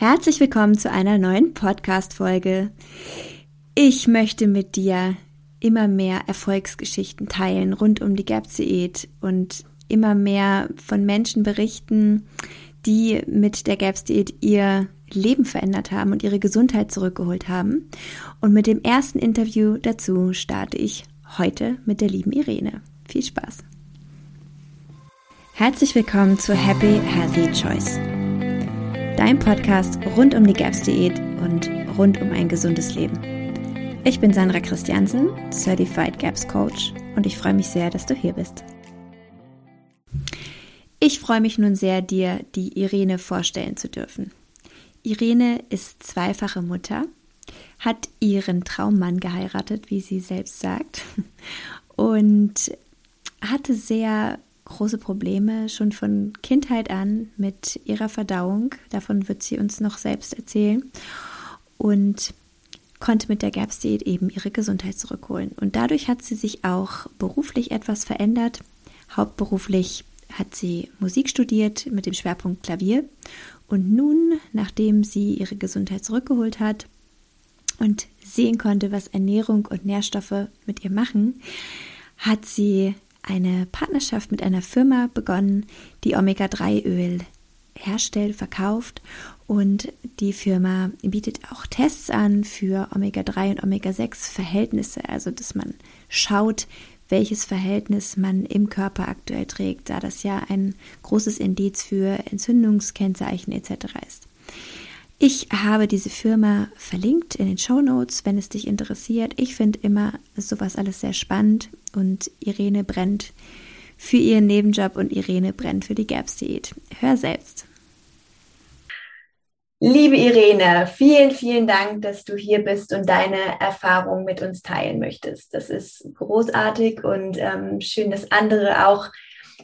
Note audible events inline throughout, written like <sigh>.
Herzlich willkommen zu einer neuen Podcast-Folge. Ich möchte mit dir immer mehr Erfolgsgeschichten teilen rund um die GAPS-Diät und immer mehr von Menschen berichten, die mit der GAPS-Diät ihr Leben verändert haben und ihre Gesundheit zurückgeholt haben. Und mit dem ersten Interview dazu starte ich heute mit der lieben Irene. Viel Spaß! Herzlich willkommen zu Happy Healthy Choice dein Podcast rund um die GAPS-Diät und rund um ein gesundes Leben. Ich bin Sandra Christiansen, Certified GAPS Coach und ich freue mich sehr, dass du hier bist. Ich freue mich nun sehr, dir die Irene vorstellen zu dürfen. Irene ist zweifache Mutter, hat ihren Traummann geheiratet, wie sie selbst sagt, <laughs> und hatte sehr große Probleme schon von Kindheit an mit ihrer Verdauung. Davon wird sie uns noch selbst erzählen. Und konnte mit der GAPS-Diät eben ihre Gesundheit zurückholen. Und dadurch hat sie sich auch beruflich etwas verändert. Hauptberuflich hat sie Musik studiert mit dem Schwerpunkt Klavier. Und nun, nachdem sie ihre Gesundheit zurückgeholt hat und sehen konnte, was Ernährung und Nährstoffe mit ihr machen, hat sie eine Partnerschaft mit einer Firma begonnen, die Omega-3-Öl herstellt, verkauft und die Firma bietet auch Tests an für Omega-3 und Omega-6-Verhältnisse, also dass man schaut, welches Verhältnis man im Körper aktuell trägt, da das ja ein großes Indiz für Entzündungskennzeichen etc. ist. Ich habe diese Firma verlinkt in den Show Notes, wenn es dich interessiert. Ich finde immer sowas alles sehr spannend und Irene brennt für ihren Nebenjob und Irene brennt für die GAPS-Diät. Hör selbst. Liebe Irene, vielen, vielen Dank, dass du hier bist und deine Erfahrungen mit uns teilen möchtest. Das ist großartig und ähm, schön, dass andere auch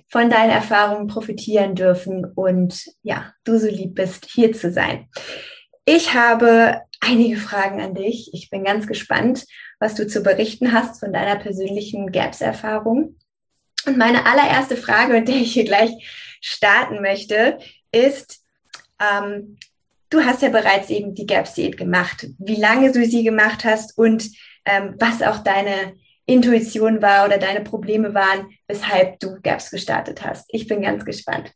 von deinen Erfahrungen profitieren dürfen und ja, du so lieb bist, hier zu sein. Ich habe einige Fragen an dich. Ich bin ganz gespannt, was du zu berichten hast von deiner persönlichen GAPS-Erfahrung. Und meine allererste Frage, mit der ich hier gleich starten möchte, ist, ähm, du hast ja bereits eben die GAPS-Diät gemacht. Wie lange du sie gemacht hast und ähm, was auch deine Intuition war oder deine Probleme waren, weshalb du GAPS gestartet hast. Ich bin ganz gespannt.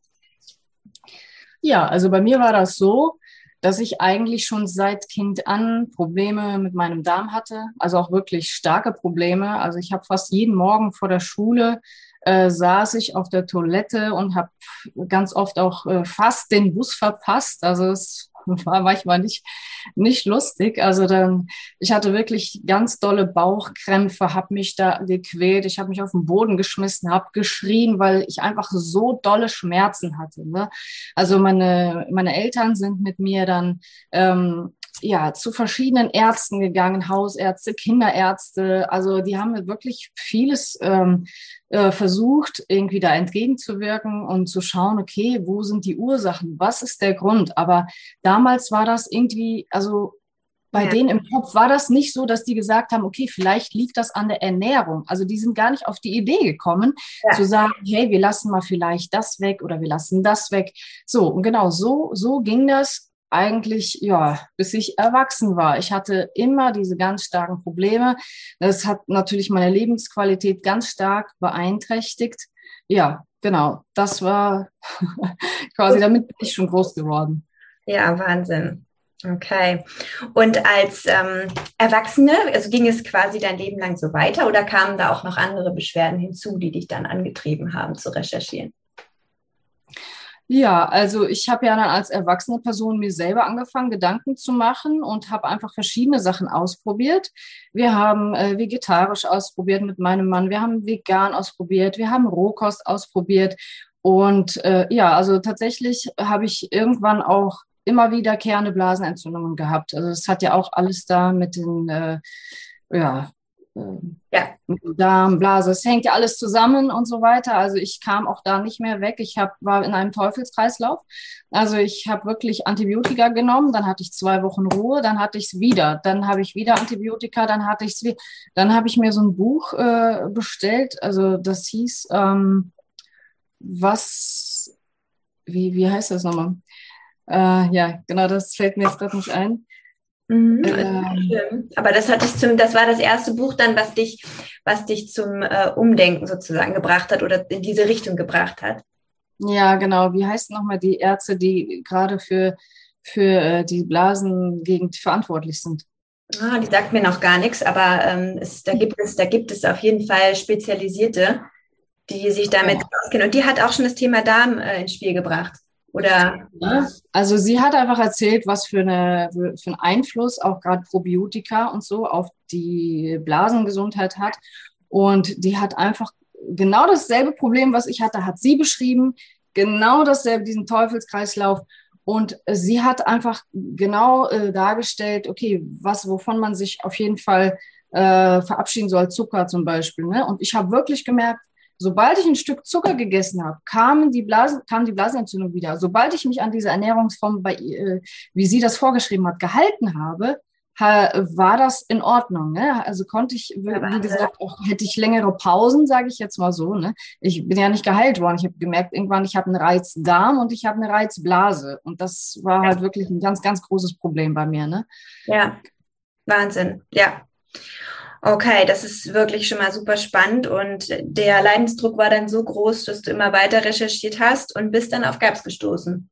Ja, also bei mir war das so, dass ich eigentlich schon seit Kind an Probleme mit meinem Darm hatte, also auch wirklich starke Probleme. Also ich habe fast jeden Morgen vor der Schule äh, saß ich auf der Toilette und habe ganz oft auch äh, fast den Bus verpasst. Also es <laughs> war manchmal nicht, nicht lustig. Also dann, ich hatte wirklich ganz dolle Bauchkrämpfe, habe mich da gequält, ich habe mich auf den Boden geschmissen, habe geschrien, weil ich einfach so dolle Schmerzen hatte. Ne? Also meine, meine Eltern sind mit mir dann ähm, ja, zu verschiedenen Ärzten gegangen, Hausärzte, Kinderärzte. Also die haben wirklich vieles ähm, äh, versucht, irgendwie da entgegenzuwirken und zu schauen, okay, wo sind die Ursachen? Was ist der Grund? Aber damals war das irgendwie, also bei ja. denen im Kopf war das nicht so, dass die gesagt haben, okay, vielleicht liegt das an der Ernährung. Also die sind gar nicht auf die Idee gekommen, ja. zu sagen, hey, wir lassen mal vielleicht das weg oder wir lassen das weg. So, und genau so, so ging das eigentlich, ja, bis ich erwachsen war. Ich hatte immer diese ganz starken Probleme. Das hat natürlich meine Lebensqualität ganz stark beeinträchtigt. Ja, genau. Das war <laughs> quasi, damit bin ich schon groß geworden. Ja, Wahnsinn. Okay. Und als ähm, Erwachsene, also ging es quasi dein Leben lang so weiter oder kamen da auch noch andere Beschwerden hinzu, die dich dann angetrieben haben zu recherchieren? Ja, also ich habe ja dann als erwachsene Person mir selber angefangen, Gedanken zu machen und habe einfach verschiedene Sachen ausprobiert. Wir haben äh, vegetarisch ausprobiert mit meinem Mann, wir haben vegan ausprobiert, wir haben Rohkost ausprobiert. Und äh, ja, also tatsächlich habe ich irgendwann auch immer wiederkehrende Blasenentzündungen gehabt. Also es hat ja auch alles da mit den äh, ja, ja. Darm, Blase, es hängt ja alles zusammen und so weiter. Also ich kam auch da nicht mehr weg. Ich hab, war in einem Teufelskreislauf. Also ich habe wirklich Antibiotika genommen, dann hatte ich zwei Wochen Ruhe, dann hatte ich es wieder, dann habe ich wieder Antibiotika, dann hatte ich es wieder. Dann habe ich mir so ein Buch äh, bestellt, also das hieß, ähm, was, wie, wie heißt das nochmal? Äh, ja, genau, das fällt mir jetzt gerade nicht ein. Mhm, ähm, Aber das hat dich zum, das war das erste Buch dann, was dich, was dich zum äh, Umdenken sozusagen gebracht hat oder in diese Richtung gebracht hat. Ja, genau. Wie heißt nochmal die Ärzte, die gerade für, für äh, die Blasengegend verantwortlich sind? Ah, die sagt mir noch gar nichts, aber ähm, es, da, gibt es, da gibt es auf jeden Fall Spezialisierte, die sich damit ja. auskennen. Und die hat auch schon das Thema Darm äh, ins Spiel gebracht. Oder? Also sie hat einfach erzählt, was für, eine, für einen Einfluss auch gerade Probiotika und so auf die Blasengesundheit hat. Und die hat einfach genau dasselbe Problem, was ich hatte, hat sie beschrieben. Genau dasselbe, diesen Teufelskreislauf. Und sie hat einfach genau äh, dargestellt, okay, was, wovon man sich auf jeden Fall äh, verabschieden soll, Zucker zum Beispiel. Ne? Und ich habe wirklich gemerkt, sobald ich ein Stück Zucker gegessen habe, kam die, Blasen, kam die Blasenentzündung wieder. Sobald ich mich an diese Ernährungsform, bei, äh, wie sie das vorgeschrieben hat, gehalten habe, war das in Ordnung. Ne? Also konnte ich, wie gesagt, auch hätte ich längere Pausen, sage ich jetzt mal so. Ne? Ich bin ja nicht geheilt worden. Ich habe gemerkt, irgendwann, ich habe einen Reizdarm und ich habe eine Reizblase. Und das war halt wirklich ein ganz, ganz großes Problem bei mir. Ne? Ja, Wahnsinn. Ja. Okay, das ist wirklich schon mal super spannend und der Leidensdruck war dann so groß, dass du immer weiter recherchiert hast und bist dann auf GAPS gestoßen.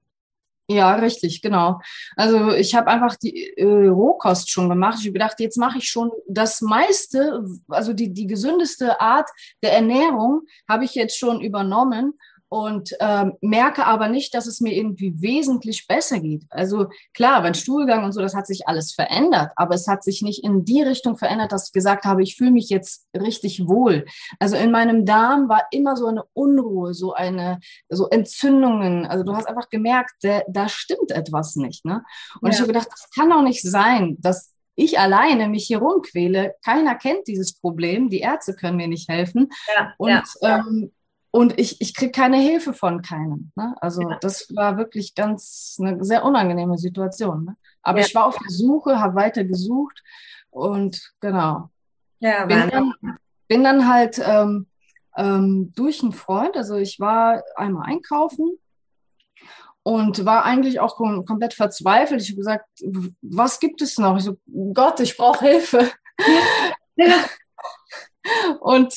Ja, richtig, genau. Also ich habe einfach die äh, Rohkost schon gemacht. Ich habe gedacht, jetzt mache ich schon das meiste, also die, die gesündeste Art der Ernährung habe ich jetzt schon übernommen und ähm, merke aber nicht, dass es mir irgendwie wesentlich besser geht. Also klar, beim Stuhlgang und so, das hat sich alles verändert, aber es hat sich nicht in die Richtung verändert, dass ich gesagt habe, ich fühle mich jetzt richtig wohl. Also in meinem Darm war immer so eine Unruhe, so eine, so Entzündungen. Also du hast einfach gemerkt, da, da stimmt etwas nicht. Ne? Und ja. ich habe gedacht, das kann doch nicht sein, dass ich alleine mich hier rumquäle. Keiner kennt dieses Problem. Die Ärzte können mir nicht helfen. Ja, und ja. Ähm, und ich, ich kriege keine Hilfe von keinem. Ne? Also ja. das war wirklich ganz eine sehr unangenehme Situation. Ne? Aber ja. ich war auf der Suche, habe weiter gesucht und genau. Ja, bin, dann, bin dann halt ähm, ähm, durch einen Freund, also ich war einmal einkaufen und war eigentlich auch kom komplett verzweifelt. Ich habe gesagt, was gibt es noch? Ich so, Gott, ich brauche Hilfe. Ja. <laughs> und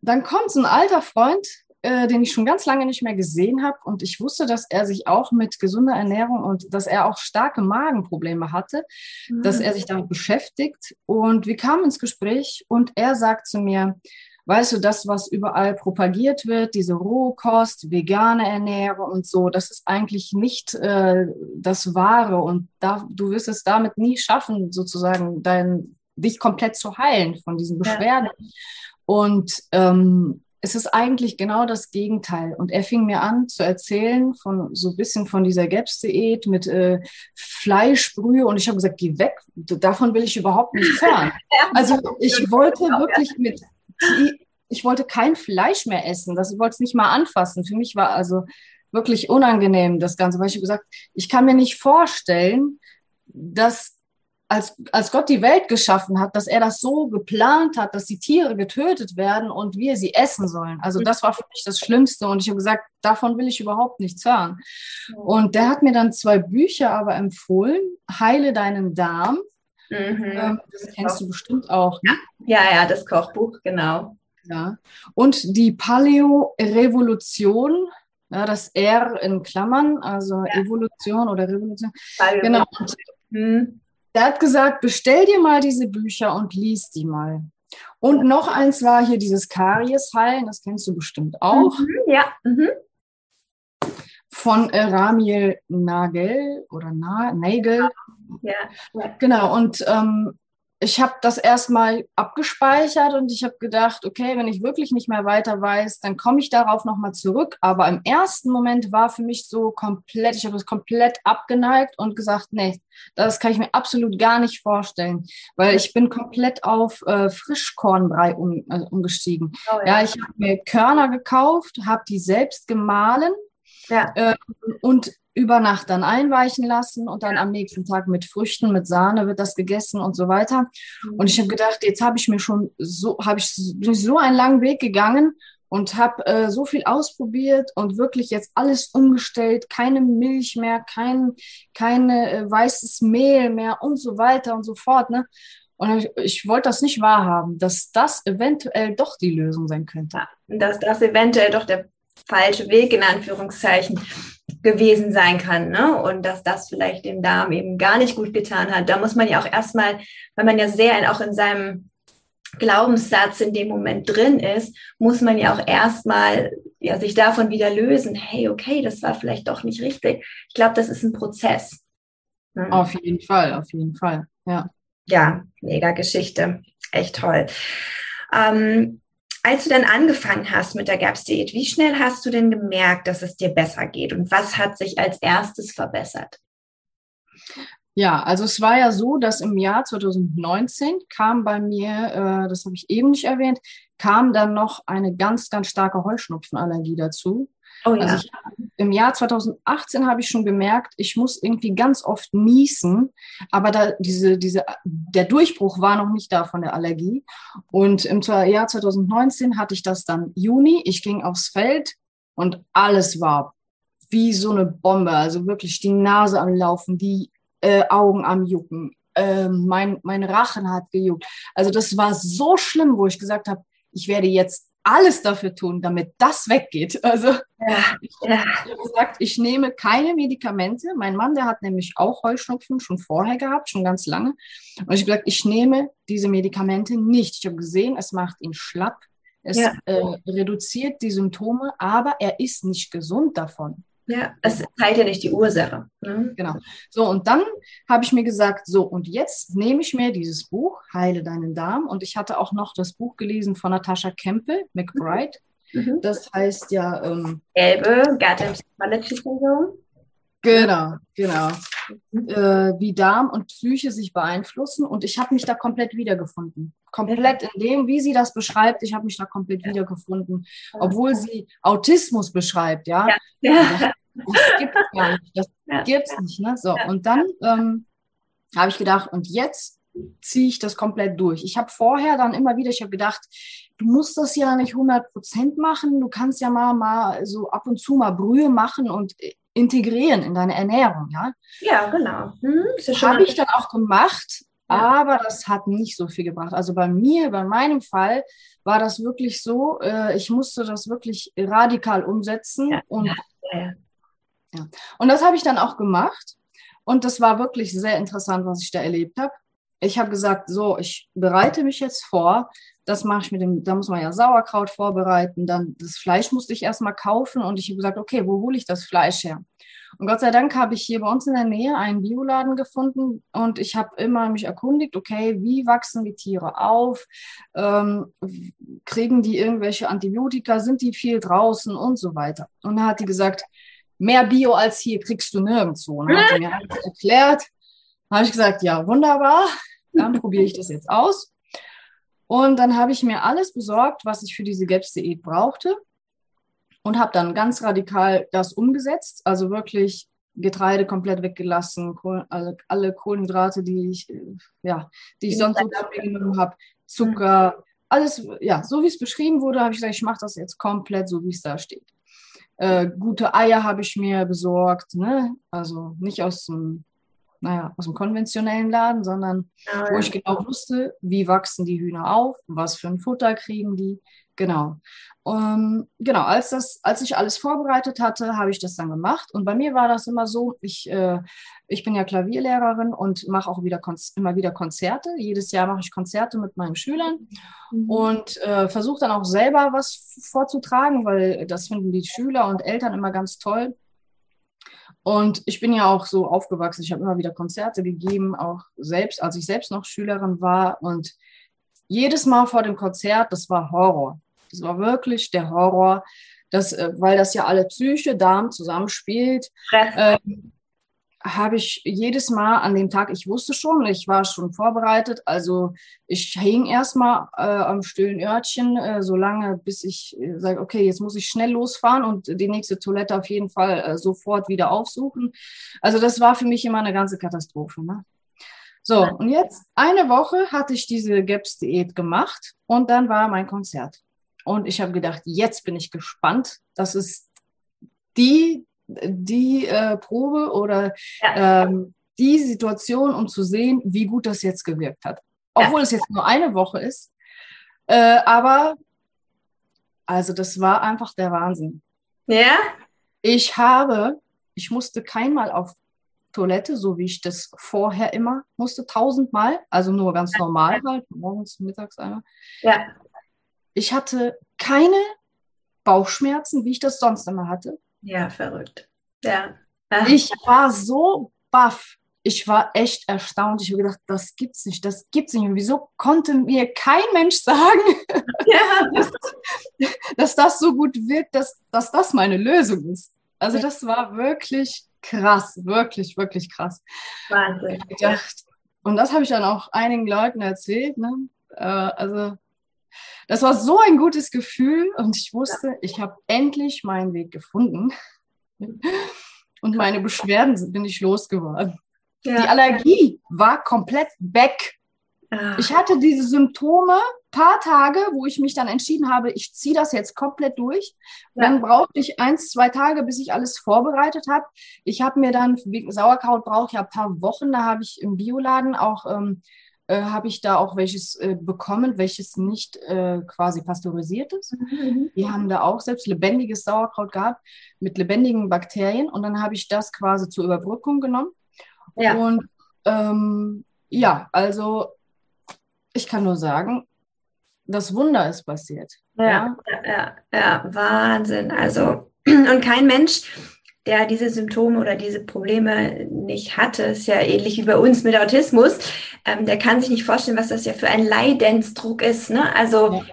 dann kommt so ein alter Freund äh, den ich schon ganz lange nicht mehr gesehen habe. Und ich wusste, dass er sich auch mit gesunder Ernährung und dass er auch starke Magenprobleme hatte, mhm. dass er sich damit beschäftigt. Und wir kamen ins Gespräch und er sagt zu mir, weißt du, das, was überall propagiert wird, diese Rohkost, vegane Ernährung und so, das ist eigentlich nicht äh, das Wahre und da, du wirst es damit nie schaffen, sozusagen dein, dich komplett zu heilen von diesen Beschwerden. Ja. Und ähm, es ist eigentlich genau das Gegenteil. Und er fing mir an zu erzählen von so ein bisschen von dieser Gaps-Diät mit äh, Fleischbrühe. Und ich habe gesagt, geh weg, davon will ich überhaupt nichts <laughs> hören. Also ich wollte wirklich mit, ich wollte kein Fleisch mehr essen. Das wollte es nicht mal anfassen. Für mich war also wirklich unangenehm das Ganze, weil ich habe gesagt, ich kann mir nicht vorstellen, dass als, als Gott die Welt geschaffen hat, dass er das so geplant hat, dass die Tiere getötet werden und wir sie essen sollen. Also das war für mich das Schlimmste und ich habe gesagt, davon will ich überhaupt nichts hören. Und der hat mir dann zwei Bücher aber empfohlen, Heile deinen Darm. Mhm. Ähm, das kennst du bestimmt auch. Ne? Ja, ja, das Kochbuch, genau. Ja. Und die Paleo-Revolution, ja, das R in Klammern, also ja. Evolution oder Revolution. Paleo genau. Und, hm. Der hat gesagt, bestell dir mal diese Bücher und lies die mal. Und noch eins war hier dieses Karies-Heilen, das kennst du bestimmt auch. Mhm, ja. Mhm. Von äh, Ramiel Nagel oder Na Nagel. Ja. Genau, und ähm, ich habe das erstmal abgespeichert und ich habe gedacht, okay, wenn ich wirklich nicht mehr weiter weiß, dann komme ich darauf nochmal zurück. Aber im ersten Moment war für mich so komplett, ich habe das komplett abgeneigt und gesagt, nee, das kann ich mir absolut gar nicht vorstellen, weil ich bin komplett auf äh, Frischkornbrei um, äh, umgestiegen. Oh, ja. ja, ich habe mir Körner gekauft, habe die selbst gemahlen ja. äh, und über Nacht dann einweichen lassen und dann am nächsten Tag mit Früchten, mit Sahne wird das gegessen und so weiter. Mhm. Und ich habe gedacht, jetzt habe ich mir schon so, habe ich so einen langen Weg gegangen und habe äh, so viel ausprobiert und wirklich jetzt alles umgestellt, keine Milch mehr, kein keine äh, weißes Mehl mehr und so weiter und so fort. Ne? Und ich, ich wollte das nicht wahrhaben, dass das eventuell doch die Lösung sein könnte. Dass das eventuell doch der falsche Weg in Anführungszeichen gewesen sein kann. Ne? Und dass das vielleicht dem Darm eben gar nicht gut getan hat. Da muss man ja auch erstmal, weil man ja sehr auch in seinem Glaubenssatz in dem Moment drin ist, muss man ja auch erstmal ja, sich davon wieder lösen. Hey, okay, das war vielleicht doch nicht richtig. Ich glaube, das ist ein Prozess. Ne? Auf jeden Fall, auf jeden Fall, ja. Ja, mega Geschichte. Echt toll. Ähm, als du dann angefangen hast mit der GAPS-Diät, wie schnell hast du denn gemerkt, dass es dir besser geht und was hat sich als erstes verbessert? Ja, also es war ja so, dass im Jahr 2019 kam bei mir, äh, das habe ich eben nicht erwähnt, kam dann noch eine ganz, ganz starke Heuschnupfenallergie dazu. Oh, ja. Also ich, im Jahr 2018 habe ich schon gemerkt, ich muss irgendwie ganz oft niesen, aber da diese, diese, der Durchbruch war noch nicht da von der Allergie. Und im Jahr 2019 hatte ich das dann Juni. Ich ging aufs Feld und alles war wie so eine Bombe. Also wirklich die Nase am Laufen, die äh, Augen am Jucken. Äh, mein, mein Rachen hat gejuckt. Also das war so schlimm, wo ich gesagt habe, ich werde jetzt alles dafür tun, damit das weggeht. Also ja, ich ja. habe gesagt, ich nehme keine Medikamente. Mein Mann, der hat nämlich auch Heuschnupfen schon vorher gehabt, schon ganz lange. Und ich habe gesagt, ich nehme diese Medikamente nicht. Ich habe gesehen, es macht ihn schlapp. Es ja. äh, reduziert die Symptome, aber er ist nicht gesund davon. Ja, es zeigt ja nicht die Ursache. Ne? Genau. So, und dann habe ich mir gesagt, so, und jetzt nehme ich mir dieses Buch, Heile deinen Darm. Und ich hatte auch noch das Buch gelesen von Natascha Kempel, McBride. Mhm. Das heißt ja. Ähm, Gelbe, Garden Psychology Syndrome. Genau, genau. Äh, wie Darm und Psyche sich beeinflussen. Und ich habe mich da komplett wiedergefunden. Komplett in dem, wie sie das beschreibt, ich habe mich da komplett wiedergefunden. Obwohl sie Autismus beschreibt, ja. ja. Das, das gibt es gar nicht. Das ja. gibt es nicht. Ne? So, und dann ähm, habe ich gedacht, und jetzt ziehe ich das komplett durch. Ich habe vorher dann immer wieder, ich habe gedacht, du musst das ja nicht 100 Prozent machen, du kannst ja mal, mal so ab und zu mal Brühe machen und integrieren in deine Ernährung, ja? Ja, genau. Hm, Habe ich dann auch gemacht, ja. aber das hat nicht so viel gebracht. Also bei mir, bei meinem Fall war das wirklich so, äh, ich musste das wirklich radikal umsetzen ja. und ja. ja. Und das habe ich dann auch gemacht und das war wirklich sehr interessant, was ich da erlebt habe. Ich habe gesagt, so, ich bereite mich jetzt vor, das mache ich mit dem, da muss man ja Sauerkraut vorbereiten, dann das Fleisch musste ich erstmal kaufen und ich habe gesagt, okay, wo hole ich das Fleisch her? Und Gott sei Dank habe ich hier bei uns in der Nähe einen Bioladen gefunden und ich habe immer mich erkundigt, okay, wie wachsen die Tiere auf? Ähm, kriegen die irgendwelche Antibiotika? Sind die viel draußen und so weiter? Und da hat die gesagt, mehr Bio als hier kriegst du nirgendwo. Und dann hat sie mir <laughs> alles erklärt. Da habe ich gesagt, ja, wunderbar, dann probiere ich das jetzt aus. Und dann habe ich mir alles besorgt, was ich für diese Gaps-Diät brauchte und habe dann ganz radikal das umgesetzt. Also wirklich Getreide komplett weggelassen, also alle Kohlenhydrate, die ich, äh, ja, die ich sonst so genommen habe, Zucker, alles, ja, so wie es beschrieben wurde, habe ich gesagt, ich mache das jetzt komplett so, wie es da steht. Äh, gute Eier habe ich mir besorgt, ne? also nicht aus dem naja, aus dem konventionellen Laden, sondern ah, wo ich genau wusste, wie wachsen die Hühner auf, was für ein Futter kriegen die. Genau. Ähm, genau, als, das, als ich alles vorbereitet hatte, habe ich das dann gemacht. Und bei mir war das immer so, ich, äh, ich bin ja Klavierlehrerin und mache auch wieder immer wieder Konzerte. Jedes Jahr mache ich Konzerte mit meinen Schülern mhm. und äh, versuche dann auch selber was vorzutragen, weil das finden die Schüler und Eltern immer ganz toll. Und ich bin ja auch so aufgewachsen. Ich habe immer wieder Konzerte gegeben, auch selbst, als ich selbst noch Schülerin war. Und jedes Mal vor dem Konzert, das war Horror. Das war wirklich der Horror, das, äh, weil das ja alle Psyche, Darm zusammenspielt. Ähm, habe ich jedes Mal an dem Tag, ich wusste schon, ich war schon vorbereitet, also ich hing erstmal äh, am stillen Örtchen, äh, so lange, bis ich äh, sage, okay, jetzt muss ich schnell losfahren und die nächste Toilette auf jeden Fall äh, sofort wieder aufsuchen. Also das war für mich immer eine ganze Katastrophe. Ne? So, und jetzt eine Woche hatte ich diese GAPS-Diät gemacht und dann war mein Konzert. Und ich habe gedacht, jetzt bin ich gespannt. Das ist die, die äh, Probe oder ja. ähm, die Situation, um zu sehen, wie gut das jetzt gewirkt hat. Obwohl ja. es jetzt nur eine Woche ist. Äh, aber also das war einfach der Wahnsinn. Ja? Ich habe, ich musste keinmal auf Toilette, so wie ich das vorher immer musste, tausendmal, also nur ganz normal halt, morgens, mittags einmal. Ja. Ich hatte keine Bauchschmerzen, wie ich das sonst immer hatte. Ja, verrückt. Ja. Ach. Ich war so baff. Ich war echt erstaunt. Ich habe gedacht, das gibt's nicht, das gibt's nicht. Und wieso konnte mir kein Mensch sagen, <laughs> ja. dass, dass, das so gut wirkt, dass, dass das meine Lösung ist? Also das war wirklich krass, wirklich, wirklich krass. Wahnsinn. Gedacht, und das habe ich dann auch einigen Leuten erzählt. Ne? Äh, also das war so ein gutes Gefühl und ich wusste, ja. ich habe endlich meinen Weg gefunden. Und meine Beschwerden bin ich losgeworden. Ja. Die Allergie war komplett weg. Ah. Ich hatte diese Symptome paar Tage, wo ich mich dann entschieden habe, ich ziehe das jetzt komplett durch. Ja. Dann brauchte ich eins, zwei Tage, bis ich alles vorbereitet habe. Ich habe mir dann, wegen Sauerkraut brauche ich ja ein paar Wochen, da habe ich im Bioladen auch, ähm, äh, habe ich da auch welches äh, bekommen, welches nicht äh, quasi pasteurisiert ist. Mhm. Die haben da auch selbst lebendiges Sauerkraut gehabt mit lebendigen Bakterien und dann habe ich das quasi zur Überbrückung genommen. Ja. Und ähm, ja, also ich kann nur sagen, das Wunder ist passiert. Ja, ja, ja, ja, Wahnsinn. Also, <clears throat> und kein Mensch, der diese Symptome oder diese Probleme nicht hatte, ist ja ähnlich wie bei uns mit Autismus, ähm, der kann sich nicht vorstellen, was das ja für ein Leidensdruck ist. Ne? Also, ja.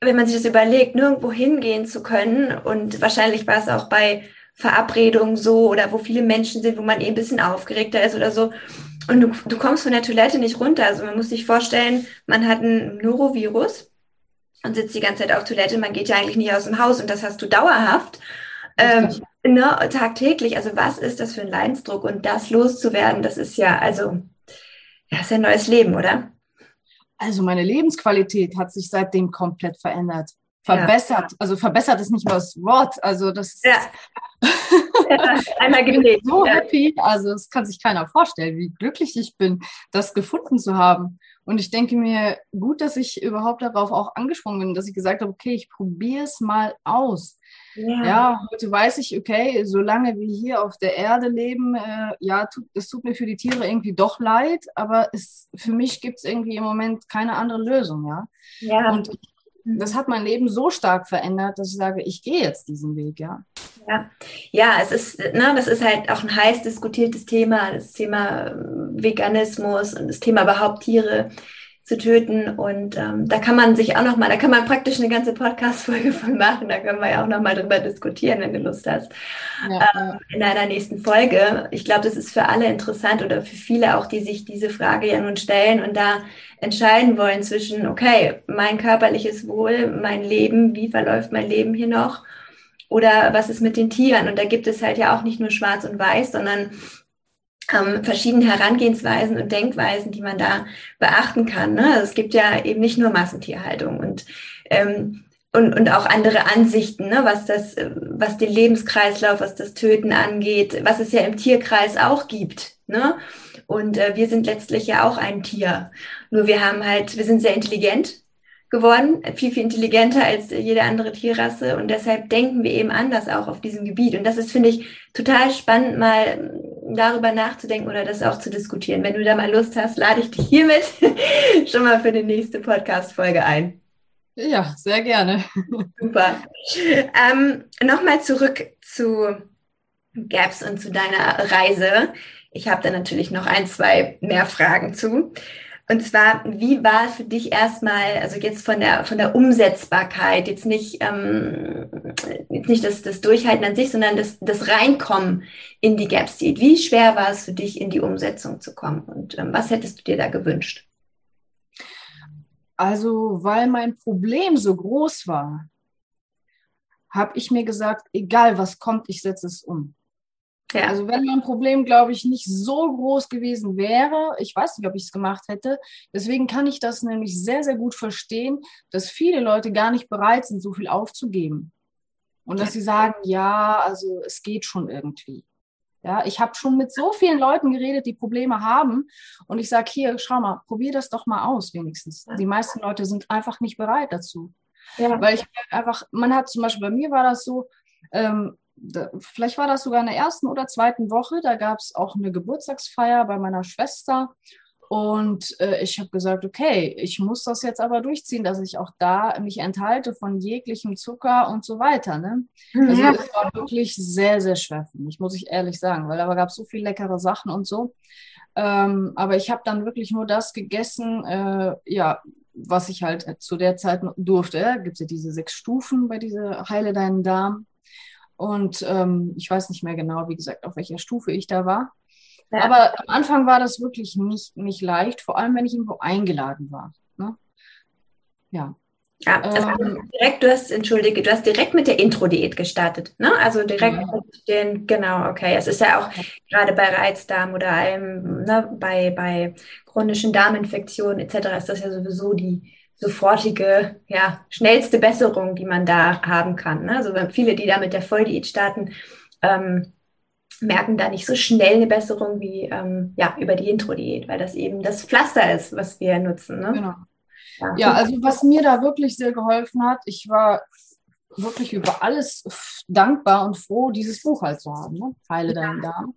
wenn man sich das überlegt, nirgendwo hingehen zu können und wahrscheinlich war es auch bei Verabredungen so oder wo viele Menschen sind, wo man eh ein bisschen aufgeregter ist oder so. Und du, du kommst von der Toilette nicht runter. Also man muss sich vorstellen, man hat ein Norovirus und sitzt die ganze Zeit auf Toilette. Man geht ja eigentlich nicht aus dem Haus und das hast du dauerhaft. Ähm, ne, tagtäglich. Also was ist das für ein Leidensdruck? Und das loszuwerden, das ist ja, also, ja, ist ja ein neues Leben, oder? Also meine Lebensqualität hat sich seitdem komplett verändert verbessert. Ja. Also verbessert ist nicht mal das Wort. Also das ist ja. ja einmal gelegt. so happy. Also das kann sich keiner vorstellen, wie glücklich ich bin, das gefunden zu haben. Und ich denke mir, gut, dass ich überhaupt darauf auch angesprungen bin, dass ich gesagt habe, okay, ich probiere es mal aus. Ja. ja. heute weiß ich, okay, solange wir hier auf der Erde leben, äh, ja, tut, es tut mir für die Tiere irgendwie doch leid, aber es, für mich gibt es irgendwie im Moment keine andere Lösung, ja. ja. Und das hat mein Leben so stark verändert, dass ich sage, ich gehe jetzt diesen Weg, ja. Ja, ja es ist, ne, das ist halt auch ein heiß diskutiertes Thema, das Thema Veganismus und das Thema überhaupt Tiere zu töten. Und ähm, da kann man sich auch noch mal, da kann man praktisch eine ganze Podcast-Folge <laughs> von machen. Da können wir ja auch noch mal drüber diskutieren, wenn du Lust hast. Ja, ähm, in einer nächsten Folge. Ich glaube, das ist für alle interessant oder für viele auch, die sich diese Frage ja nun stellen und da entscheiden wollen zwischen, okay, mein körperliches Wohl, mein Leben, wie verläuft mein Leben hier noch? Oder was ist mit den Tieren? Und da gibt es halt ja auch nicht nur schwarz und weiß, sondern ähm, verschiedene Herangehensweisen und Denkweisen, die man da beachten kann. Ne? Also es gibt ja eben nicht nur Massentierhaltung und ähm, und, und auch andere Ansichten, ne, was das, was den Lebenskreislauf, was das Töten angeht, was es ja im Tierkreis auch gibt. Ne? Und äh, wir sind letztlich ja auch ein Tier. Nur wir haben halt, wir sind sehr intelligent geworden, viel, viel intelligenter als jede andere Tierrasse und deshalb denken wir eben anders auch auf diesem Gebiet. Und das ist, finde ich, total spannend, mal darüber nachzudenken oder das auch zu diskutieren. Wenn du da mal Lust hast, lade ich dich hiermit <laughs> schon mal für die nächste Podcast-Folge ein. Ja, sehr gerne. Super. Ähm, Nochmal zurück zu Gaps und zu deiner Reise. Ich habe da natürlich noch ein, zwei mehr Fragen zu. Und zwar, wie war für dich erstmal, also jetzt von der von der Umsetzbarkeit, jetzt nicht, ähm, jetzt nicht das, das Durchhalten an sich, sondern das, das Reinkommen in die Gap Seed. Wie schwer war es für dich, in die Umsetzung zu kommen? Und ähm, was hättest du dir da gewünscht? Also, weil mein Problem so groß war, habe ich mir gesagt, egal was kommt, ich setze es um. Ja. Also wenn mein Problem, glaube ich, nicht so groß gewesen wäre, ich weiß nicht, ob ich es gemacht hätte. Deswegen kann ich das nämlich sehr, sehr gut verstehen, dass viele Leute gar nicht bereit sind, so viel aufzugeben. Und dass sie sagen, ja, also es geht schon irgendwie. Ja, ich habe schon mit so vielen Leuten geredet, die Probleme haben. Und ich sage, hier, schau mal, probier das doch mal aus, wenigstens. Die meisten Leute sind einfach nicht bereit dazu. Ja. Weil ich einfach, man hat zum Beispiel bei mir war das so, ähm, da, vielleicht war das sogar in der ersten oder zweiten Woche, da gab es auch eine Geburtstagsfeier bei meiner Schwester. Und äh, ich habe gesagt, okay, ich muss das jetzt aber durchziehen, dass ich auch da mich enthalte von jeglichem Zucker und so weiter. Ne? Mhm. Also ja. es war wirklich sehr, sehr schwer für mich, muss ich ehrlich sagen, weil da gab es so viele leckere Sachen und so. Ähm, aber ich habe dann wirklich nur das gegessen, äh, ja, was ich halt zu der Zeit durfte. Gibt es ja diese sechs Stufen bei dieser Heile deinen Darm. Und ähm, ich weiß nicht mehr genau, wie gesagt, auf welcher Stufe ich da war. Ja. Aber am Anfang war das wirklich nicht, nicht leicht, vor allem wenn ich irgendwo eingeladen war. Ne? Ja. Ja, also ähm, direkt, du hast, entschuldige, du hast direkt mit der Intro-Diät gestartet, ne? Also direkt ja. mit den, genau, okay. Es ist ja auch gerade bei Reizdarm oder allem, ne, bei, bei chronischen Darminfektionen etc. ist das ja sowieso die sofortige, ja, schnellste Besserung, die man da haben kann. Ne? Also viele, die da mit der Volldiät starten, ähm, merken da nicht so schnell eine Besserung wie ähm, ja, über die Intro-Diät, weil das eben das Pflaster ist, was wir nutzen. Ne? Genau. Ja. ja, also was mir da wirklich sehr geholfen hat, ich war wirklich über alles dankbar und froh, dieses Buch halt zu haben, ne? Heile deinen Darm.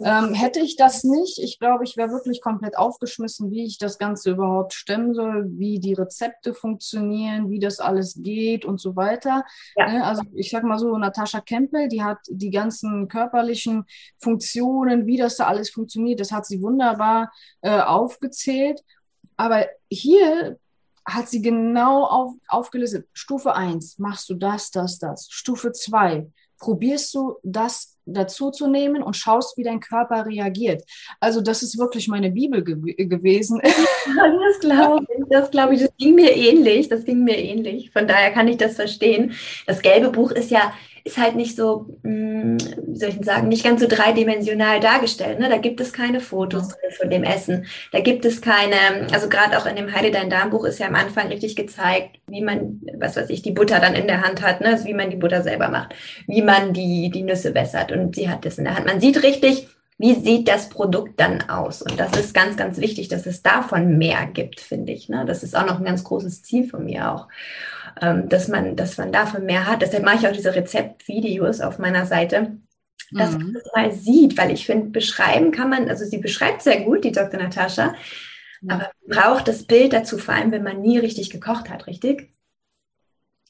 Ähm, hätte ich das nicht, ich glaube, ich wäre wirklich komplett aufgeschmissen, wie ich das Ganze überhaupt stemmen soll, wie die Rezepte funktionieren, wie das alles geht und so weiter. Ja. Ne? Also ich sag mal so, Natascha Kempel, die hat die ganzen körperlichen Funktionen, wie das da alles funktioniert, das hat sie wunderbar äh, aufgezählt. Aber hier hat sie genau auf, aufgelistet. Stufe 1, machst du das, das, das. Stufe 2, probierst du das dazu zu nehmen und schaust, wie dein Körper reagiert. Also das ist wirklich meine Bibel ge gewesen. <laughs> Das glaube ich, das glaube ich, das ging mir ähnlich, das ging mir ähnlich. Von daher kann ich das verstehen. Das gelbe Buch ist ja ist halt nicht so, hm, wie soll ich sagen, nicht ganz so dreidimensional dargestellt. Ne? Da gibt es keine Fotos drin von dem Essen. Da gibt es keine, also gerade auch in dem Heide dein Darmbuch ist ja am Anfang richtig gezeigt, wie man, was weiß ich, die Butter dann in der Hand hat, ne? also wie man die Butter selber macht, wie man die, die Nüsse wässert. Und sie hat das in der Hand. Man sieht richtig, wie sieht das Produkt dann aus? Und das ist ganz, ganz wichtig, dass es davon mehr gibt, finde ich. Ne? Das ist auch noch ein ganz großes Ziel von mir auch ähm, dass, man, dass man davon mehr hat. Deshalb mache ich auch diese Rezeptvideos auf meiner Seite, dass mhm. man das mal sieht, weil ich finde, beschreiben kann man, also sie beschreibt sehr gut, die Dr. Natascha, ja. aber braucht das Bild dazu, vor allem wenn man nie richtig gekocht hat, richtig?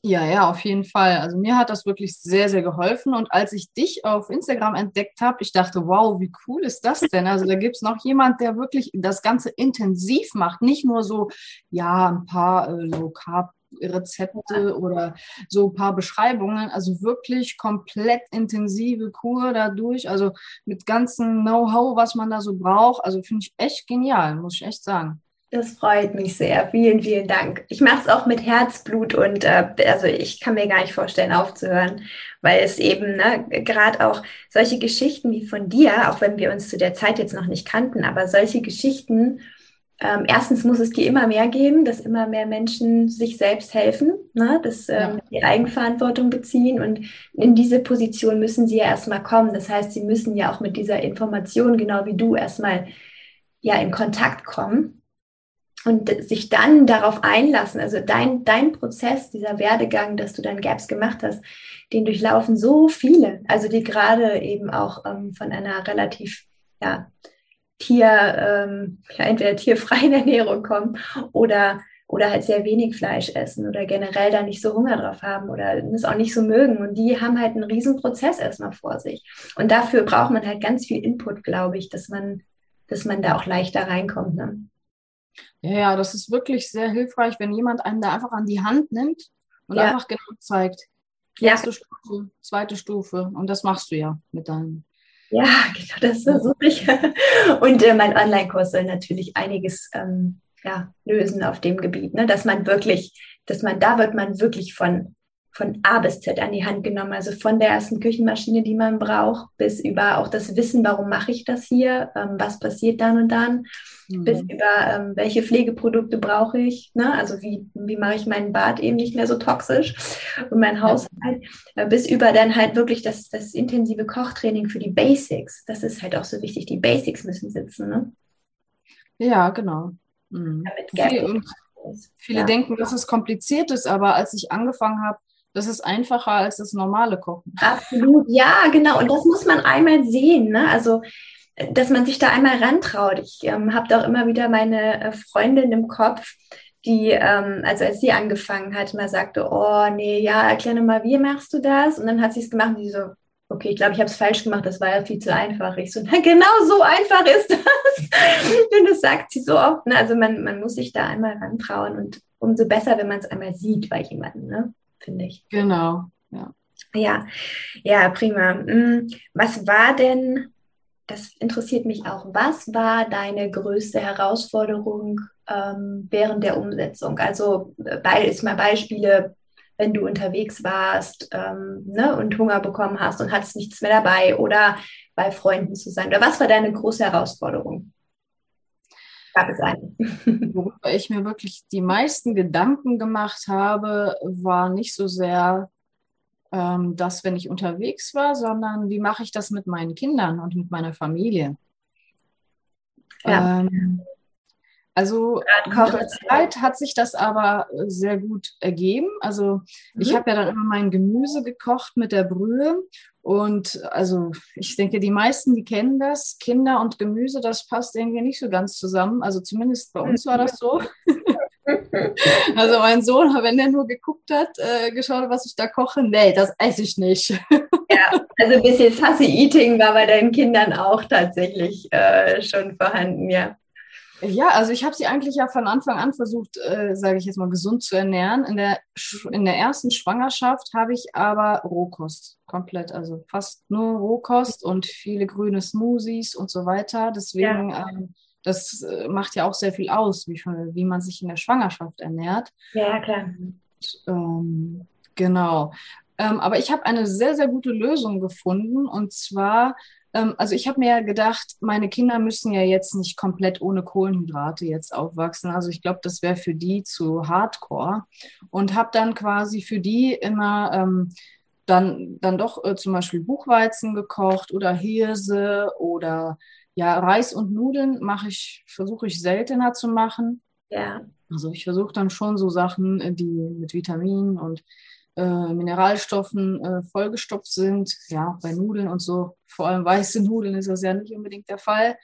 Ja, ja, auf jeden Fall. Also mir hat das wirklich sehr, sehr geholfen. Und als ich dich auf Instagram entdeckt habe, ich dachte, wow, wie cool ist das denn? Also da gibt es noch jemand, der wirklich das Ganze intensiv macht. Nicht nur so, ja, ein paar äh, Low Carb Rezepte oder so ein paar Beschreibungen. Also wirklich komplett intensive Kur dadurch, also mit ganzem Know-how, was man da so braucht. Also finde ich echt genial, muss ich echt sagen. Das freut mich sehr. Vielen, vielen Dank. Ich mache es auch mit Herzblut und äh, also ich kann mir gar nicht vorstellen, aufzuhören, weil es eben ne, gerade auch solche Geschichten wie von dir, auch wenn wir uns zu der Zeit jetzt noch nicht kannten, aber solche Geschichten ähm, erstens muss es die immer mehr geben, dass immer mehr Menschen sich selbst helfen, ne? dass ähm, ja. die Eigenverantwortung beziehen und in diese Position müssen sie ja erstmal kommen. Das heißt, sie müssen ja auch mit dieser Information, genau wie du, erstmal ja in Kontakt kommen und sich dann darauf einlassen. Also dein, dein Prozess, dieser Werdegang, dass du dann Gaps gemacht hast, den durchlaufen so viele, also die gerade eben auch ähm, von einer relativ ja, Tier, ähm, ja, entweder tierfreien Ernährung kommen oder, oder halt sehr wenig Fleisch essen oder generell da nicht so Hunger drauf haben oder es auch nicht so mögen. Und die haben halt einen riesen Prozess erstmal vor sich. Und dafür braucht man halt ganz viel Input, glaube ich, dass man, dass man da auch leichter reinkommt. Ne? Ja, ja, das ist wirklich sehr hilfreich, wenn jemand einen da einfach an die Hand nimmt und ja. einfach genau zeigt. Erste ja. Stufe, zweite Stufe. Und das machst du ja mit deinem ja, <laughs> genau, das versuche ich. Und äh, mein Online-Kurs soll natürlich einiges ähm, ja, lösen auf dem Gebiet, ne? dass man wirklich, dass man, da wird man wirklich von, von A bis Z an die Hand genommen. Also von der ersten Küchenmaschine, die man braucht, bis über auch das Wissen, warum mache ich das hier, ähm, was passiert dann und dann, mhm. bis über ähm, welche Pflegeprodukte brauche ich, ne? also wie, wie mache ich meinen Bad eben nicht mehr so toxisch und mein Haushalt, äh, bis über dann halt wirklich das, das intensive Kochtraining für die Basics. Das ist halt auch so wichtig, die Basics müssen sitzen. Ne? Ja, genau. Mhm. Viele, viele ja. denken, dass es kompliziert ist, aber als ich angefangen habe, das ist einfacher als das normale Kochen. Absolut, ja, genau. Und das muss man einmal sehen. Ne? Also, dass man sich da einmal rantraut. Ich ähm, habe doch immer wieder meine äh, Freundin im Kopf, die, ähm, also als sie angefangen hat, mal sagte, oh nee, ja, erklär mal, wie machst du das? Und dann hat sie es gemacht und sie so, okay, ich glaube, ich habe es falsch gemacht, das war ja viel zu einfach. Ich so, na genau so einfach ist das. <laughs> und das sagt sie so oft. Ne? Also man, man muss sich da einmal rantrauen und umso besser, wenn man es einmal sieht bei jemandem. Ne? Finde ich. Genau, ja. Ja, ja, prima. Mm, was war denn, das interessiert mich auch, was war deine größte Herausforderung ähm, während der Umsetzung? Also bei, ist mal Beispiele, wenn du unterwegs warst ähm, ne, und Hunger bekommen hast und hattest nichts mehr dabei oder bei Freunden zu sein. Oder was war deine große Herausforderung? Gab es einen. Worüber ich mir wirklich die meisten Gedanken gemacht habe, war nicht so sehr ähm, das, wenn ich unterwegs war, sondern wie mache ich das mit meinen Kindern und mit meiner Familie. Ja. Ähm, also mit der Zeit hat sich das aber sehr gut ergeben. Also ich mhm. habe ja dann immer mein Gemüse gekocht mit der Brühe und also ich denke, die meisten, die kennen das. Kinder und Gemüse, das passt irgendwie nicht so ganz zusammen. Also zumindest bei uns war das so. <laughs> also mein Sohn, wenn der nur geguckt hat, äh, geschaut, was ich da koche, nee, das esse ich nicht. <laughs> ja, also ein bisschen Fussy Eating war bei deinen Kindern auch tatsächlich äh, schon vorhanden, ja. Ja, also ich habe sie eigentlich ja von Anfang an versucht, äh, sage ich jetzt mal, gesund zu ernähren. In der, in der ersten Schwangerschaft habe ich aber Rohkost komplett, also fast nur Rohkost und viele grüne Smoothies und so weiter. Deswegen, ja. ähm, das äh, macht ja auch sehr viel aus, wie, wie man sich in der Schwangerschaft ernährt. Ja, klar. Und, ähm, genau. Ähm, aber ich habe eine sehr, sehr gute Lösung gefunden und zwar also ich habe mir ja gedacht, meine Kinder müssen ja jetzt nicht komplett ohne Kohlenhydrate jetzt aufwachsen. Also ich glaube, das wäre für die zu hardcore. Und habe dann quasi für die immer ähm, dann, dann doch äh, zum Beispiel Buchweizen gekocht oder Hirse oder ja, Reis und Nudeln mache ich, versuche ich seltener zu machen. Ja. Also ich versuche dann schon so Sachen, äh, die mit Vitaminen und äh, Mineralstoffen äh, vollgestopft sind. Ja, bei Nudeln und so, vor allem weiße <laughs> Nudeln ist das ja nicht unbedingt der Fall.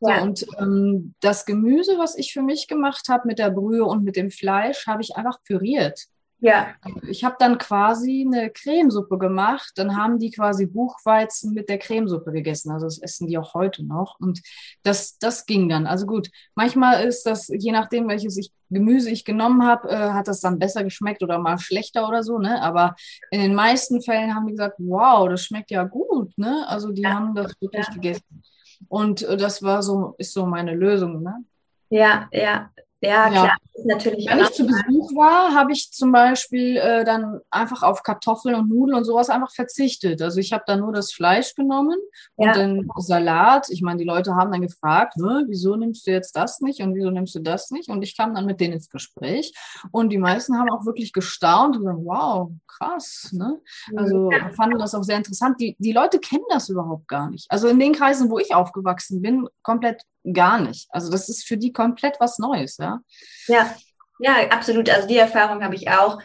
Ja. So, und ähm, das Gemüse, was ich für mich gemacht habe mit der Brühe und mit dem Fleisch, habe ich einfach püriert. Ja. Ich habe dann quasi eine Cremesuppe gemacht. Dann haben die quasi Buchweizen mit der Cremesuppe gegessen. Also das essen die auch heute noch. Und das, das ging dann. Also gut, manchmal ist das, je nachdem, welches ich, Gemüse ich genommen habe, äh, hat das dann besser geschmeckt oder mal schlechter oder so. Ne? Aber in den meisten Fällen haben die gesagt, wow, das schmeckt ja gut. Ne? Also die ja. haben das wirklich ja. gegessen. Und äh, das war so, ist so meine Lösung. Ne? Ja, ja, ja, klar. Ja. Natürlich Wenn ich zu Besuch war, habe ich zum Beispiel äh, dann einfach auf Kartoffeln und Nudeln und sowas einfach verzichtet. Also ich habe dann nur das Fleisch genommen und ja. den Salat. Ich meine, die Leute haben dann gefragt, wieso nimmst du jetzt das nicht und wieso nimmst du das nicht? Und ich kam dann mit denen ins Gespräch und die meisten haben auch wirklich gestaunt und gesagt, wow, krass. Ne? Also ja. fanden das auch sehr interessant. Die, die Leute kennen das überhaupt gar nicht. Also in den Kreisen, wo ich aufgewachsen bin, komplett gar nicht. Also das ist für die komplett was Neues, ja. Ja, ja, absolut. Also die Erfahrung habe ich auch.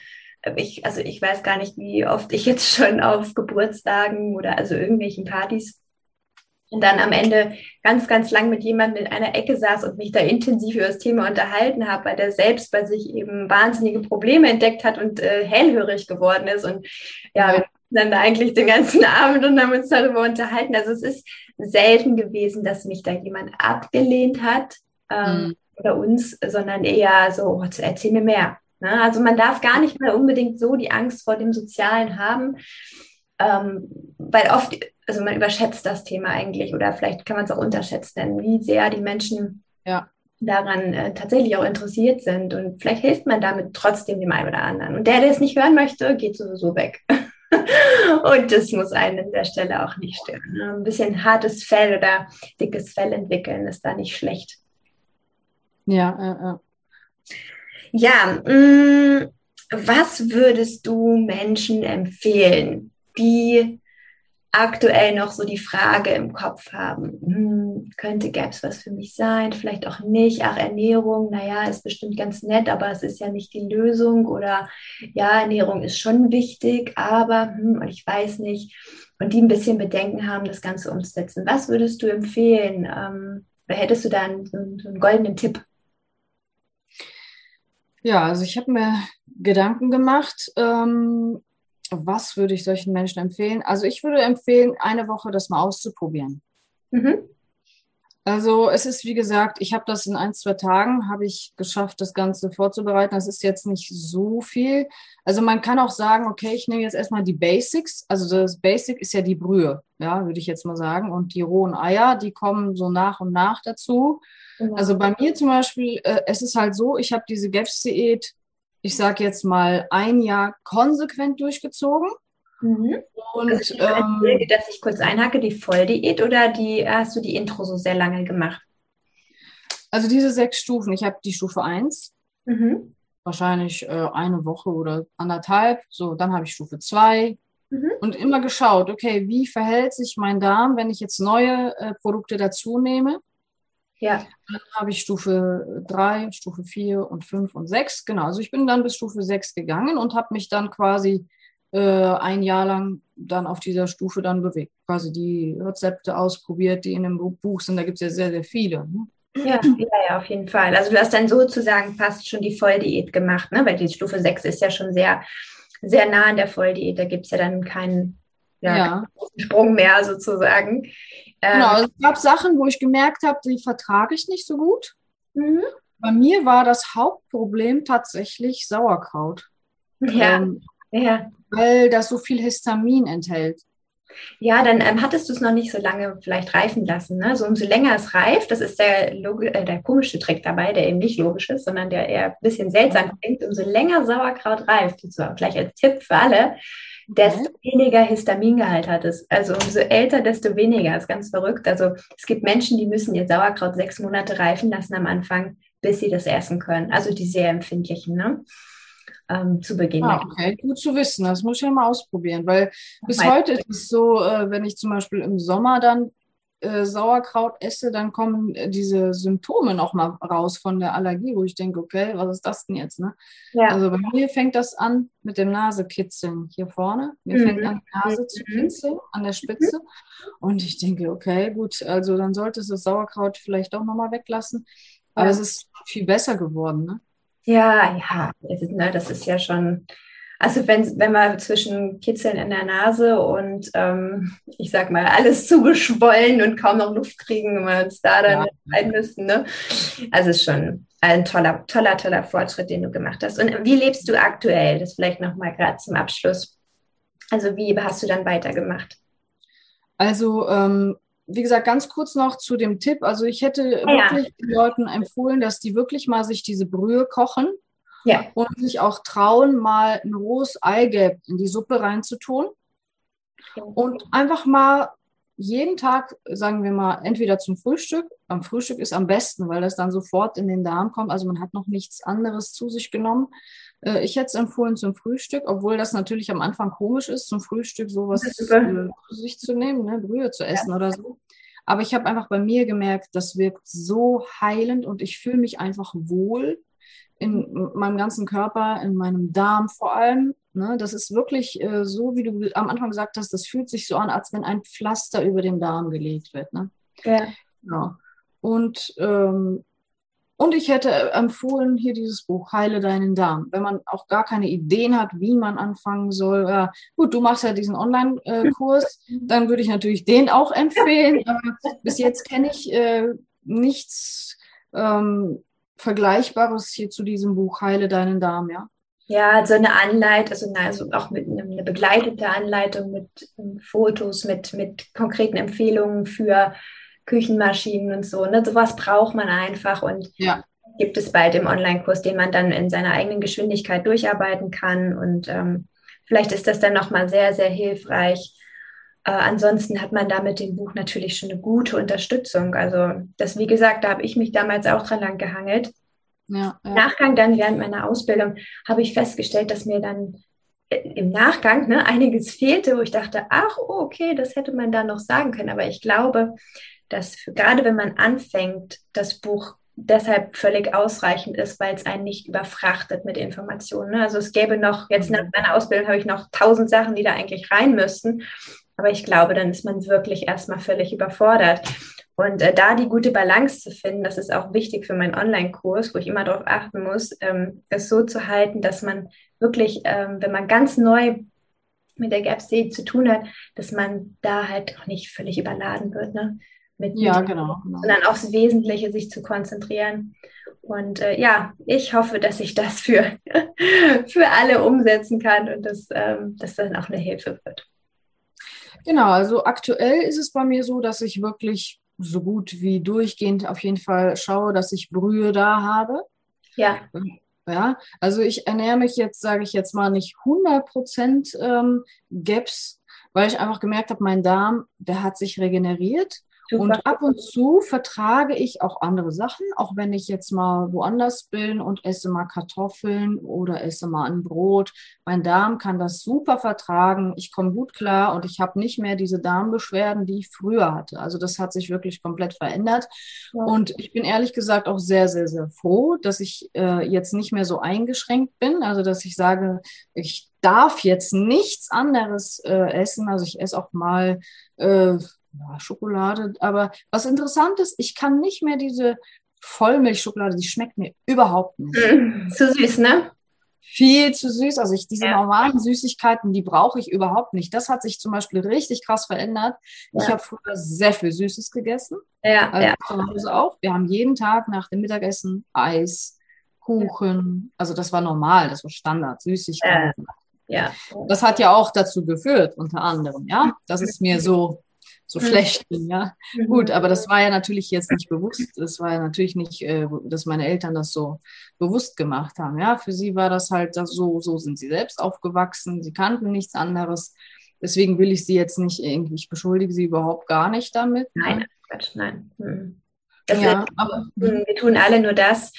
Ich, also ich weiß gar nicht, wie oft ich jetzt <laughs> schon auf Geburtstagen oder also irgendwelchen Partys und dann am Ende ganz, ganz lang mit jemandem in einer Ecke saß und mich da intensiv über das Thema unterhalten habe, weil der selbst bei sich eben wahnsinnige Probleme entdeckt hat und äh, hellhörig geworden ist. Und ja, wir dann eigentlich den ganzen <laughs> Abend und haben uns darüber unterhalten. Also es ist selten gewesen, dass mich da jemand abgelehnt hat ähm, mhm. oder uns, sondern eher so, oh, erzähl mir mehr. Ne? Also man darf gar nicht mehr unbedingt so die Angst vor dem Sozialen haben, ähm, weil oft, also man überschätzt das Thema eigentlich oder vielleicht kann man es auch unterschätzen, denn wie sehr die Menschen ja daran äh, tatsächlich auch interessiert sind. Und vielleicht hilft man damit trotzdem dem einen oder anderen. Und der, der es nicht hören möchte, geht sowieso weg. <laughs> und das muss einen an der Stelle auch nicht stören. Ne? Ein bisschen hartes Fell oder dickes Fell entwickeln ist da nicht schlecht. Ja, äh, äh. Ja, mh, mm, was würdest du Menschen empfehlen, die aktuell noch so die Frage im Kopf haben, hm, könnte, es was für mich sein, vielleicht auch nicht, ach, Ernährung, naja, ist bestimmt ganz nett, aber es ist ja nicht die Lösung oder ja, Ernährung ist schon wichtig, aber hm, ich weiß nicht, und die ein bisschen Bedenken haben, das Ganze umzusetzen. Was würdest du empfehlen? Ähm, hättest du da einen, einen goldenen Tipp? Ja, also ich habe mir Gedanken gemacht, ähm, was würde ich solchen Menschen empfehlen? Also ich würde empfehlen, eine Woche das mal auszuprobieren. Mhm. Also es ist, wie gesagt, ich habe das in ein, zwei Tagen, habe ich geschafft, das Ganze vorzubereiten. Das ist jetzt nicht so viel. Also man kann auch sagen, okay, ich nehme jetzt erstmal die Basics. Also das Basic ist ja die Brühe, ja, würde ich jetzt mal sagen. Und die rohen Eier, die kommen so nach und nach dazu. Genau. Also bei mir zum Beispiel, äh, es ist halt so, ich habe diese GEFS-Diät ich sage jetzt mal, ein Jahr konsequent durchgezogen. Mhm. Und also ich ähm, dass ich kurz einhacke, die Volldiät oder die hast du die Intro so sehr lange gemacht? Also diese sechs Stufen, ich habe die Stufe 1, mhm. wahrscheinlich äh, eine Woche oder anderthalb, so, dann habe ich Stufe 2 mhm. und immer geschaut, okay, wie verhält sich mein Darm, wenn ich jetzt neue äh, Produkte dazu nehme? Ja. Dann habe ich Stufe 3, Stufe 4 und 5 und 6. Genau, also ich bin dann bis Stufe 6 gegangen und habe mich dann quasi äh, ein Jahr lang dann auf dieser Stufe dann bewegt. Quasi die Rezepte ausprobiert, die in dem Buch sind. Da gibt es ja sehr, sehr viele. Ne? Ja, ja, ja, auf jeden Fall. Also du hast dann sozusagen fast schon die Volldiät gemacht, ne? weil die Stufe 6 ist ja schon sehr, sehr nah an der Volldiät. Da gibt es ja dann keinen ja, ja. Sprung mehr sozusagen. Ähm, genau, es gab Sachen, wo ich gemerkt habe, die vertrage ich nicht so gut. Mhm. Bei mir war das Hauptproblem tatsächlich Sauerkraut. Ja. Ähm, ja. Weil das so viel Histamin enthält. Ja, dann ähm, hattest du es noch nicht so lange vielleicht reifen lassen. Ne? So umso länger es reift, das ist der, äh, der komische Trick dabei, der eben nicht logisch ist, sondern der eher ein bisschen seltsam klingt. Umso länger Sauerkraut reift, so gleich als Tipp für alle, desto weniger Histamingehalt hat es. Also umso älter, desto weniger. Das ist ganz verrückt. Also es gibt Menschen, die müssen ihr Sauerkraut sechs Monate reifen lassen am Anfang, bis sie das essen können. Also die sehr empfindlichen, ne? Ähm, zu Beginn. Ah, okay, gut zu wissen. Das muss ich ja mal ausprobieren, weil bis heute ist es so, äh, wenn ich zum Beispiel im Sommer dann äh, Sauerkraut esse, dann kommen äh, diese Symptome nochmal raus von der Allergie, wo ich denke, okay, was ist das denn jetzt? Ne? Ja. Also bei mir fängt das an mit dem Nasekitzeln hier vorne. Mir mhm. fängt an, die Nase zu mhm. kitzeln an der Spitze. Und ich denke, okay, gut, also dann sollte es das Sauerkraut vielleicht doch nochmal weglassen. Aber ja. es ist viel besser geworden, ne? Ja, ja, ist, ne, das ist ja schon also wenn, wenn wir zwischen Kitzeln in der Nase und ähm, ich sag mal, alles zugeschwollen und kaum noch Luft kriegen, wenn wir uns da dann ja. müssen. Ne? Also ist schon ein toller, toller, toller Fortschritt, den du gemacht hast. Und wie lebst du aktuell? Das vielleicht nochmal gerade zum Abschluss. Also wie hast du dann weitergemacht? Also ähm, wie gesagt, ganz kurz noch zu dem Tipp. Also ich hätte ja. wirklich den Leuten empfohlen, dass die wirklich mal sich diese Brühe kochen ja. Und sich auch trauen, mal ein rohes Eigelb in die Suppe reinzutun. Und einfach mal jeden Tag, sagen wir mal, entweder zum Frühstück. Am Frühstück ist am besten, weil das dann sofort in den Darm kommt. Also man hat noch nichts anderes zu sich genommen. Äh, ich hätte es empfohlen zum Frühstück, obwohl das natürlich am Anfang komisch ist, zum Frühstück sowas äh, zu sich zu nehmen, ne? Brühe zu essen ja. oder so. Aber ich habe einfach bei mir gemerkt, das wirkt so heilend und ich fühle mich einfach wohl in meinem ganzen Körper, in meinem Darm vor allem. Ne? Das ist wirklich äh, so, wie du am Anfang gesagt hast, das fühlt sich so an, als wenn ein Pflaster über den Darm gelegt wird. Ne? Ja. ja. Und, ähm, und ich hätte empfohlen, hier dieses Buch, Heile deinen Darm. Wenn man auch gar keine Ideen hat, wie man anfangen soll. Ja, gut, du machst ja diesen Online-Kurs, <laughs> dann würde ich natürlich den auch empfehlen. Aber bis jetzt kenne ich äh, nichts. Ähm, Vergleichbares hier zu diesem Buch Heile deinen Darm, ja? Ja, also eine Anleitung, also, also auch mit einer begleitete Anleitung mit um, ähm, Fotos, mit, mit konkreten Empfehlungen für Küchenmaschinen und so. Ne? Sowas braucht man einfach und ja. gibt es bald im Online-Kurs, den man dann in seiner eigenen Geschwindigkeit durcharbeiten kann. Und ähm, vielleicht ist das dann nochmal sehr, sehr hilfreich. Äh, ansonsten hat man da mit dem Buch natürlich schon eine gute Unterstützung. Also das, wie gesagt, da habe ich mich damals auch dran lang gehangelt. Ja, ja. Im Nachgang dann während meiner Ausbildung habe ich festgestellt, dass mir dann äh, im Nachgang ne, einiges fehlte, wo ich dachte, ach, oh, okay, das hätte man da noch sagen können. Aber ich glaube, dass für, gerade wenn man anfängt, das Buch deshalb völlig ausreichend ist, weil es einen nicht überfrachtet mit Informationen. Ne? Also es gäbe noch, jetzt nach mhm. meiner Ausbildung habe ich noch tausend Sachen, die da eigentlich rein müssten. Aber ich glaube, dann ist man wirklich erstmal völlig überfordert. Und äh, da die gute Balance zu finden, das ist auch wichtig für meinen Online-Kurs, wo ich immer darauf achten muss, ähm, es so zu halten, dass man wirklich, ähm, wenn man ganz neu mit der GAPC zu tun hat, dass man da halt auch nicht völlig überladen wird. Ne? mit, ja, genau, genau. sondern aufs Wesentliche sich zu konzentrieren. Und äh, ja, ich hoffe, dass ich das für, <laughs> für alle umsetzen kann und dass ähm, das dann auch eine Hilfe wird. Genau, also aktuell ist es bei mir so, dass ich wirklich so gut wie durchgehend auf jeden Fall schaue, dass ich Brühe da habe. Ja. Ja, also ich ernähre mich jetzt, sage ich jetzt mal, nicht 100% ähm, GAPS, weil ich einfach gemerkt habe, mein Darm, der hat sich regeneriert. Und ab und zu vertrage ich auch andere Sachen, auch wenn ich jetzt mal woanders bin und esse mal Kartoffeln oder esse mal ein Brot. Mein Darm kann das super vertragen. Ich komme gut klar und ich habe nicht mehr diese Darmbeschwerden, die ich früher hatte. Also das hat sich wirklich komplett verändert. Ja. Und ich bin ehrlich gesagt auch sehr, sehr, sehr froh, dass ich äh, jetzt nicht mehr so eingeschränkt bin. Also dass ich sage, ich darf jetzt nichts anderes äh, essen. Also ich esse auch mal äh, ja, Schokolade. Aber was interessant ist, ich kann nicht mehr diese Vollmilchschokolade, die schmeckt mir überhaupt nicht. Mm, zu süß, ne? Viel zu süß. Also ich, diese ja. normalen Süßigkeiten, die brauche ich überhaupt nicht. Das hat sich zum Beispiel richtig krass verändert. Ja. Ich habe früher sehr viel Süßes gegessen. Ja, also ja. zu Hause auch. Wir haben jeden Tag nach dem Mittagessen Eis, Kuchen. Also das war normal, das war Standard, Süßigkeiten. Ja. Das hat ja auch dazu geführt, unter anderem, ja, dass es mir so so mhm. schlecht bin, ja. Mhm. Gut, aber das war ja natürlich jetzt nicht bewusst. Das war ja natürlich nicht, äh, dass meine Eltern das so bewusst gemacht haben. Ja, für sie war das halt das so, so sind sie selbst aufgewachsen. Sie kannten nichts anderes. Deswegen will ich sie jetzt nicht irgendwie, ich beschuldige sie überhaupt gar nicht damit. Ne? Nein, Quatsch, nein. Hm. ja, ist, aber, hm, wir tun alle nur das,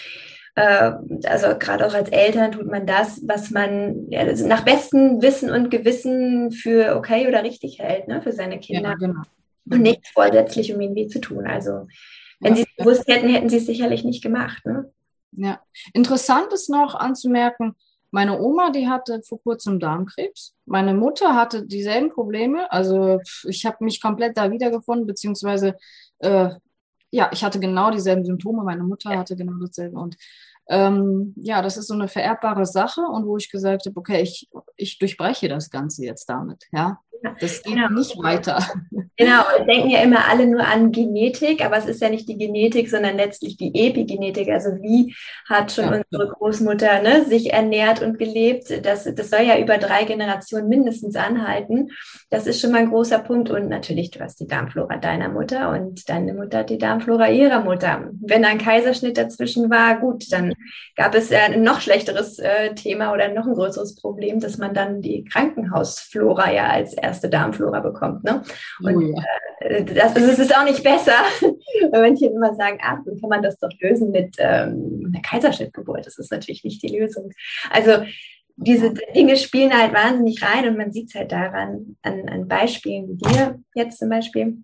äh, also gerade auch als Eltern tut man das, was man ja, also nach bestem Wissen und Gewissen für okay oder richtig hält, ne, für seine Kinder. Ja, genau und nichts vorsätzlich, um ihnen weh zu tun. Also wenn ja, sie es gewusst hätten, hätten sie es sicherlich nicht gemacht. Ne? Ja, interessant ist noch anzumerken, meine Oma, die hatte vor kurzem Darmkrebs. Meine Mutter hatte dieselben Probleme. Also ich habe mich komplett da wiedergefunden, beziehungsweise äh, ja, ich hatte genau dieselben Symptome. Meine Mutter hatte genau dasselbe. Und ähm, ja, das ist so eine vererbbare Sache und wo ich gesagt habe, okay, ich, ich durchbreche das Ganze jetzt damit. Ja, das geht genau. nicht weiter. Genau, wir denken ja immer alle nur an Genetik, aber es ist ja nicht die Genetik, sondern letztlich die Epigenetik. Also wie hat schon ja. unsere Großmutter ne, sich ernährt und gelebt? Das, das soll ja über drei Generationen mindestens anhalten. Das ist schon mal ein großer Punkt. Und natürlich, du hast die Darmflora deiner Mutter und deine Mutter hat die Darmflora ihrer Mutter. Wenn ein Kaiserschnitt dazwischen war, gut, dann gab es ja ein noch schlechteres äh, Thema oder noch ein größeres Problem, dass man dann die Krankenhausflora ja als erste Darmflora bekommt. Ne? Und oh ja. äh, das, es ist auch nicht besser, <laughs> wenn Menschen immer sagen, ach, dann kann man das doch lösen mit ähm, einer Kaiserschnittgeburt. Das ist natürlich nicht die Lösung. Also diese Dinge spielen halt wahnsinnig rein und man sieht es halt daran, an, an Beispielen wie dir jetzt zum Beispiel.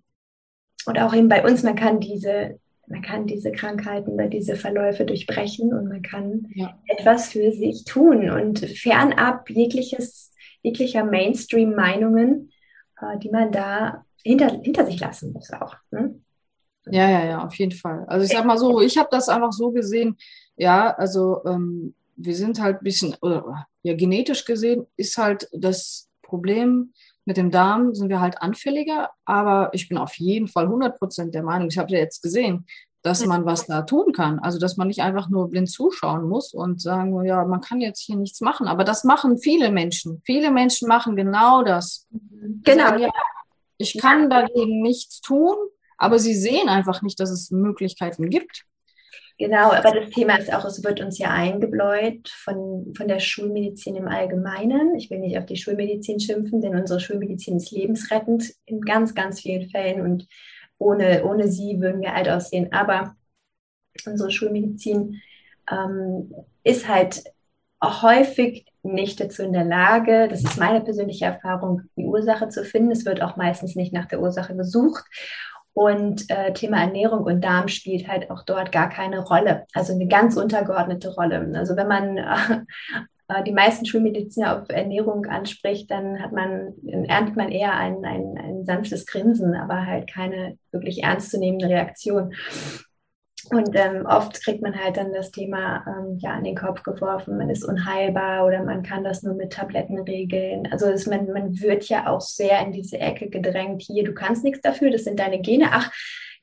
Und auch eben bei uns, man kann diese man kann diese Krankheiten oder diese Verläufe durchbrechen und man kann ja. etwas für sich tun und fernab jegliches, jeglicher Mainstream-Meinungen, äh, die man da hinter, hinter sich lassen muss auch. Ne? Ja, ja, ja, auf jeden Fall. Also ich sag mal so, ich habe das einfach so gesehen, ja, also ähm, wir sind halt ein bisschen, oder, ja, genetisch gesehen ist halt das Problem, mit dem Darm sind wir halt anfälliger, aber ich bin auf jeden Fall 100 Prozent der Meinung, ich habe ja jetzt gesehen, dass man was da tun kann. Also, dass man nicht einfach nur blind zuschauen muss und sagen, ja, man kann jetzt hier nichts machen. Aber das machen viele Menschen. Viele Menschen machen genau das. Genau. Sagen, ja, ich kann dagegen nichts tun, aber sie sehen einfach nicht, dass es Möglichkeiten gibt. Genau, aber das Thema ist auch, es wird uns ja eingebläut von, von der Schulmedizin im Allgemeinen. Ich will nicht auf die Schulmedizin schimpfen, denn unsere Schulmedizin ist lebensrettend in ganz, ganz vielen Fällen und ohne, ohne sie würden wir alt aussehen. Aber unsere Schulmedizin ähm, ist halt häufig nicht dazu in der Lage, das ist meine persönliche Erfahrung, die Ursache zu finden. Es wird auch meistens nicht nach der Ursache gesucht. Und äh, Thema Ernährung und Darm spielt halt auch dort gar keine Rolle, also eine ganz untergeordnete Rolle. Also wenn man äh, <laughs> die meisten Schulmediziner auf Ernährung anspricht, dann hat man, erntet man eher ein, ein, ein sanftes Grinsen, aber halt keine wirklich ernstzunehmende Reaktion. Und ähm, oft kriegt man halt dann das Thema ähm, ja an den Kopf geworfen, man ist unheilbar oder man kann das nur mit Tabletten regeln. Also es, man, man wird ja auch sehr in diese Ecke gedrängt. Hier, du kannst nichts dafür, das sind deine Gene. Ach,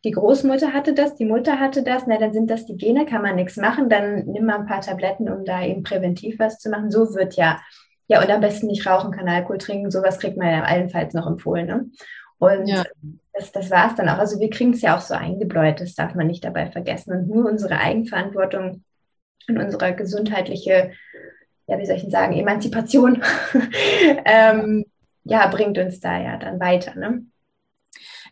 die Großmutter hatte das, die Mutter hatte das, na dann sind das die Gene, kann man nichts machen, dann nimm mal ein paar Tabletten, um da eben präventiv was zu machen. So wird ja, ja, und am besten nicht rauchen, kein Alkohol trinken, sowas kriegt man ja allenfalls noch empfohlen. Ne? Und ja. das, das war es dann auch. Also wir kriegen es ja auch so eingebläut, das darf man nicht dabei vergessen. Und nur unsere Eigenverantwortung und unsere gesundheitliche, ja, wie soll ich denn sagen, Emanzipation, <laughs> ähm, ja, bringt uns da ja dann weiter. Ne?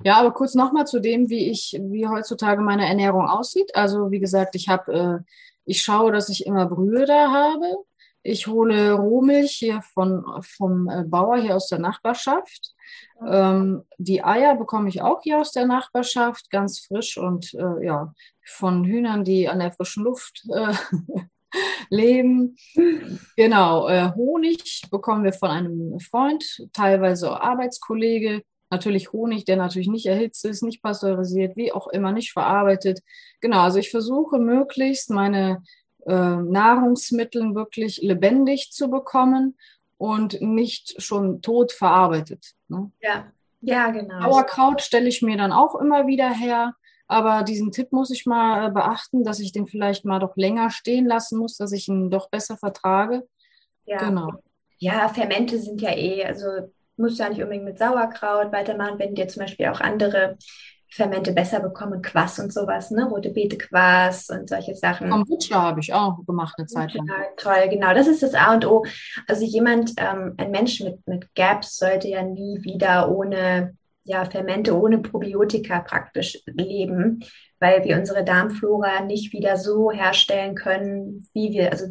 Ja, aber kurz nochmal zu dem, wie ich, wie heutzutage meine Ernährung aussieht. Also wie gesagt, ich habe, äh, ich schaue, dass ich immer Brühe da habe. Ich hole Rohmilch hier von, vom äh, Bauer hier aus der Nachbarschaft. Ähm, die Eier bekomme ich auch hier aus der Nachbarschaft, ganz frisch und äh, ja, von Hühnern, die an der frischen Luft äh, <laughs> leben. Genau, äh, Honig bekommen wir von einem Freund, teilweise Arbeitskollege. Natürlich Honig, der natürlich nicht erhitzt ist, nicht pasteurisiert, wie auch immer, nicht verarbeitet. Genau, also ich versuche möglichst meine äh, Nahrungsmittel wirklich lebendig zu bekommen und nicht schon tot verarbeitet. Ne? Ja, ja, genau. Sauerkraut stelle ich mir dann auch immer wieder her. Aber diesen Tipp muss ich mal äh, beachten, dass ich den vielleicht mal doch länger stehen lassen muss, dass ich ihn doch besser vertrage. Ja. Genau. Ja, Fermente sind ja eh, also musst du ja nicht unbedingt mit Sauerkraut weitermachen, wenn dir zum Beispiel auch andere Fermente besser bekommen, Quass und sowas, ne? Rote Beete Quass und solche Sachen. Kombucha habe ich auch gemacht eine Zeit lang. Ja, toll, genau. Das ist das A und O. Also jemand, ähm, ein Mensch mit, mit Gaps sollte ja nie wieder ohne ja, Fermente, ohne Probiotika praktisch leben, weil wir unsere Darmflora nicht wieder so herstellen können, wie wir, also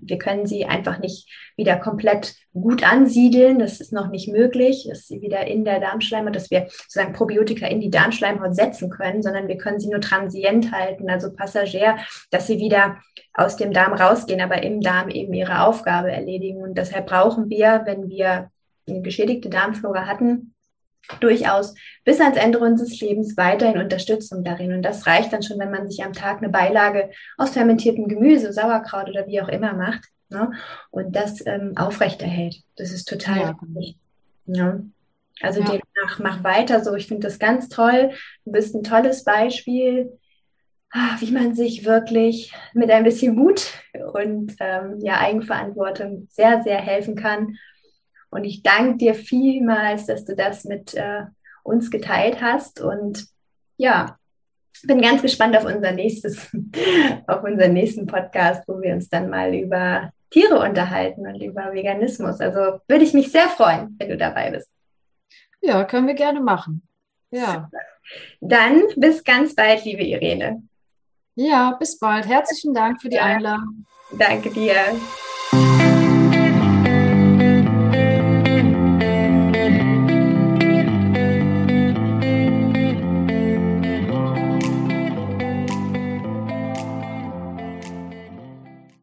wir können sie einfach nicht wieder komplett gut ansiedeln. Das ist noch nicht möglich, dass sie wieder in der Darmschleimhaut, dass wir sozusagen Probiotika in die Darmschleimhaut setzen können, sondern wir können sie nur transient halten, also Passagier, dass sie wieder aus dem Darm rausgehen, aber im Darm eben ihre Aufgabe erledigen. Und deshalb brauchen wir, wenn wir eine geschädigte Darmflora hatten, durchaus bis ans Ende unseres Lebens weiterhin Unterstützung darin. Und das reicht dann schon, wenn man sich am Tag eine Beilage aus fermentiertem Gemüse, Sauerkraut oder wie auch immer macht ne? und das ähm, aufrechterhält. Das ist total ja. wichtig. Ja. Also ja. demnach mach weiter so. Ich finde das ganz toll. Du bist ein tolles Beispiel, ah, wie man sich wirklich mit ein bisschen Mut und ähm, ja, Eigenverantwortung sehr, sehr helfen kann und ich danke dir vielmals, dass du das mit äh, uns geteilt hast. Und ja, bin ganz gespannt auf unser nächstes, <laughs> auf unseren nächsten Podcast, wo wir uns dann mal über Tiere unterhalten und über Veganismus. Also würde ich mich sehr freuen, wenn du dabei bist. Ja, können wir gerne machen. Ja. Dann bis ganz bald, liebe Irene. Ja, bis bald. Herzlichen Dank für die Einladung. Danke dir.